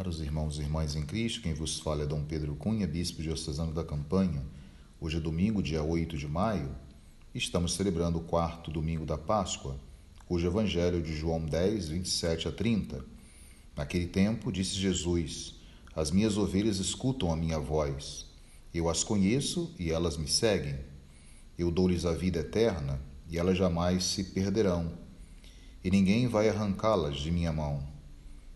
Caros irmãos e irmãs em Cristo, quem vos fala é Dom Pedro Cunha, bispo diocesano da Campanha. Hoje é domingo, dia 8 de maio, estamos celebrando o quarto domingo da Páscoa, cujo evangelho de João 10, 27 a 30. Naquele tempo, disse Jesus: As minhas ovelhas escutam a minha voz. Eu as conheço e elas me seguem. Eu dou-lhes a vida eterna e elas jamais se perderão, e ninguém vai arrancá-las de minha mão.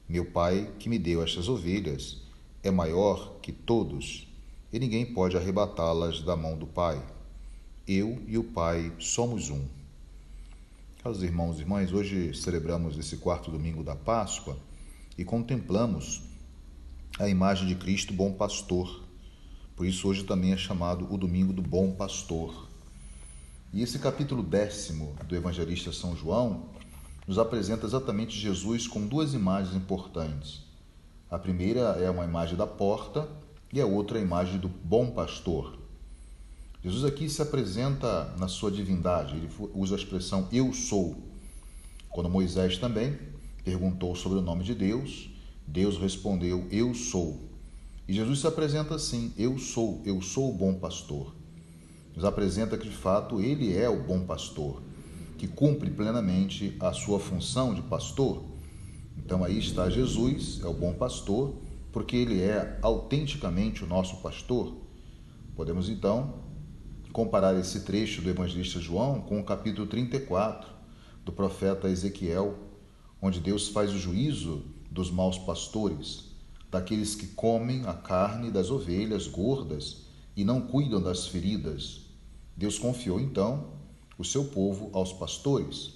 Meu Pai, que me deu estas ovelhas, é maior que todos, e ninguém pode arrebatá-las da mão do Pai. Eu e o Pai somos um. Caros irmãos e irmãs, hoje celebramos esse quarto domingo da Páscoa e contemplamos a imagem de Cristo, bom pastor. Por isso, hoje também é chamado o Domingo do Bom Pastor. E esse capítulo décimo do evangelista São João nos apresenta exatamente Jesus com duas imagens importantes. A primeira é uma imagem da porta e a outra a imagem do bom pastor. Jesus aqui se apresenta na sua divindade, ele usa a expressão eu sou. Quando Moisés também perguntou sobre o nome de Deus, Deus respondeu eu sou. E Jesus se apresenta assim: eu sou, eu sou o bom pastor. Nos apresenta que de fato ele é o bom pastor que cumpre plenamente a sua função de pastor. Então aí está Jesus, é o bom pastor, porque ele é autenticamente o nosso pastor. Podemos então comparar esse trecho do evangelista João com o capítulo 34 do profeta Ezequiel, onde Deus faz o juízo dos maus pastores, daqueles que comem a carne das ovelhas gordas e não cuidam das feridas. Deus confiou então o seu povo aos pastores,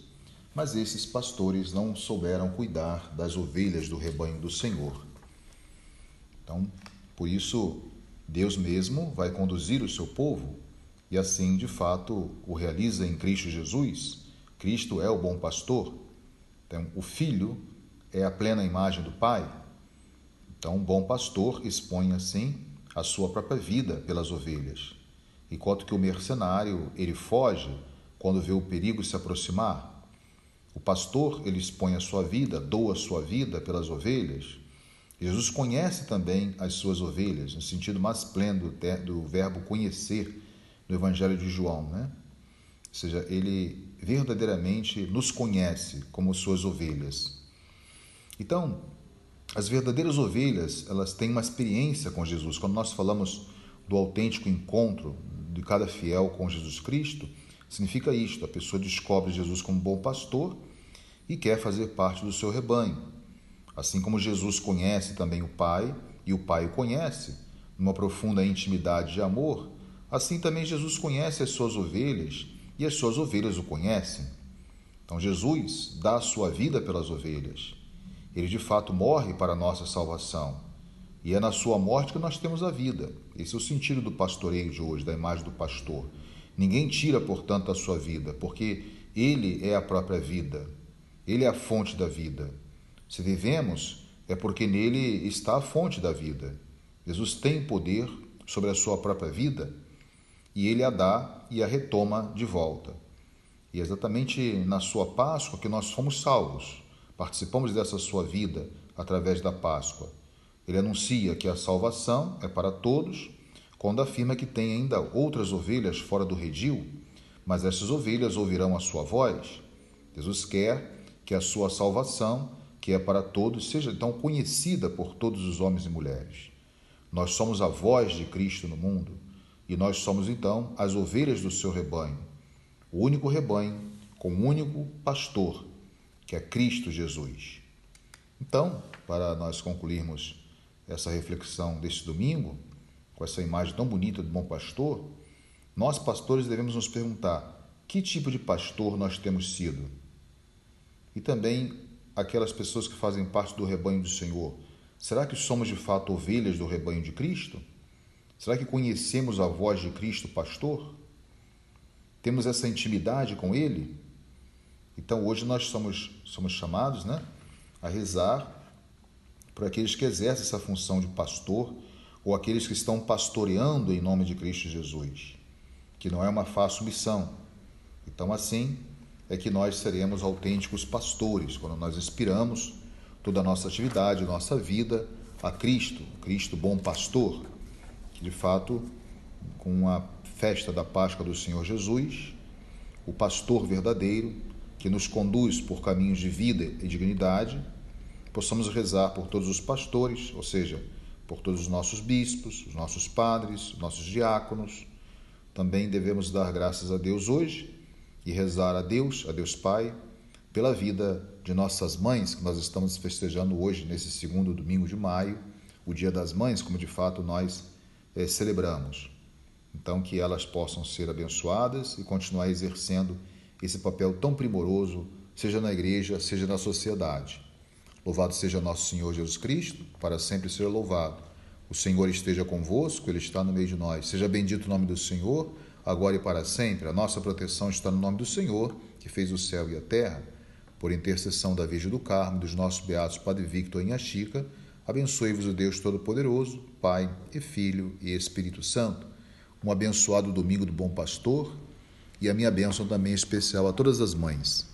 mas esses pastores não souberam cuidar das ovelhas do rebanho do Senhor. Então, por isso, Deus mesmo vai conduzir o seu povo e assim, de fato, o realiza em Cristo Jesus. Cristo é o bom pastor. Então, o filho é a plena imagem do Pai. Então, um bom pastor expõe assim a sua própria vida pelas ovelhas. Enquanto que o mercenário, ele foge quando vê o perigo se aproximar. O pastor, ele expõe a sua vida, doa a sua vida pelas ovelhas. Jesus conhece também as suas ovelhas, no sentido mais pleno do verbo conhecer no Evangelho de João, né? Ou seja, ele verdadeiramente nos conhece como suas ovelhas. Então, as verdadeiras ovelhas, elas têm uma experiência com Jesus. Quando nós falamos do autêntico encontro de cada fiel com Jesus Cristo, Significa isto: a pessoa descobre Jesus como bom pastor e quer fazer parte do seu rebanho. Assim como Jesus conhece também o Pai e o Pai o conhece, numa profunda intimidade de amor, assim também Jesus conhece as suas ovelhas e as suas ovelhas o conhecem. Então Jesus dá a sua vida pelas ovelhas. Ele de fato morre para a nossa salvação. E é na sua morte que nós temos a vida. Esse é o sentido do pastoreio de hoje, da imagem do pastor. Ninguém tira, portanto, a sua vida, porque Ele é a própria vida. Ele é a fonte da vida. Se vivemos, é porque nele está a fonte da vida. Jesus tem poder sobre a sua própria vida e ele a dá e a retoma de volta. E é exatamente na sua Páscoa que nós fomos salvos. Participamos dessa sua vida através da Páscoa. Ele anuncia que a salvação é para todos quando afirma que tem ainda outras ovelhas fora do redil, mas essas ovelhas ouvirão a sua voz. Jesus quer que a sua salvação, que é para todos, seja então conhecida por todos os homens e mulheres. Nós somos a voz de Cristo no mundo e nós somos então as ovelhas do seu rebanho, o único rebanho com um único pastor, que é Cristo Jesus. Então, para nós concluirmos essa reflexão deste domingo, com essa imagem tão bonita do bom pastor, nós pastores devemos nos perguntar que tipo de pastor nós temos sido. E também aquelas pessoas que fazem parte do rebanho do Senhor. Será que somos de fato ovelhas do rebanho de Cristo? Será que conhecemos a voz de Cristo, pastor? Temos essa intimidade com Ele? Então hoje nós somos, somos chamados né, a rezar por aqueles que exercem essa função de pastor ou aqueles que estão pastoreando em nome de Cristo Jesus, que não é uma fácil missão. Então, assim é que nós seremos autênticos pastores, quando nós inspiramos toda a nossa atividade, nossa vida a Cristo, Cristo bom pastor, que de fato, com a festa da Páscoa do Senhor Jesus, o pastor verdadeiro, que nos conduz por caminhos de vida e dignidade, possamos rezar por todos os pastores, ou seja, por todos os nossos bispos, os nossos padres, os nossos diáconos. Também devemos dar graças a Deus hoje e rezar a Deus, a Deus Pai, pela vida de nossas mães, que nós estamos festejando hoje, nesse segundo domingo de maio, o Dia das Mães, como de fato nós é, celebramos. Então, que elas possam ser abençoadas e continuar exercendo esse papel tão primoroso, seja na igreja, seja na sociedade. Louvado seja nosso Senhor Jesus Cristo, para sempre ser louvado. O Senhor esteja convosco, Ele está no meio de nós. Seja bendito o nome do Senhor, agora e para sempre. A nossa proteção está no nome do Senhor, que fez o céu e a terra. Por intercessão da Virgem do Carmo, dos nossos beatos Padre Victor e Chica, abençoe-vos o Deus Todo-Poderoso, Pai e Filho e Espírito Santo. Um abençoado domingo do Bom Pastor e a minha bênção também especial a todas as mães.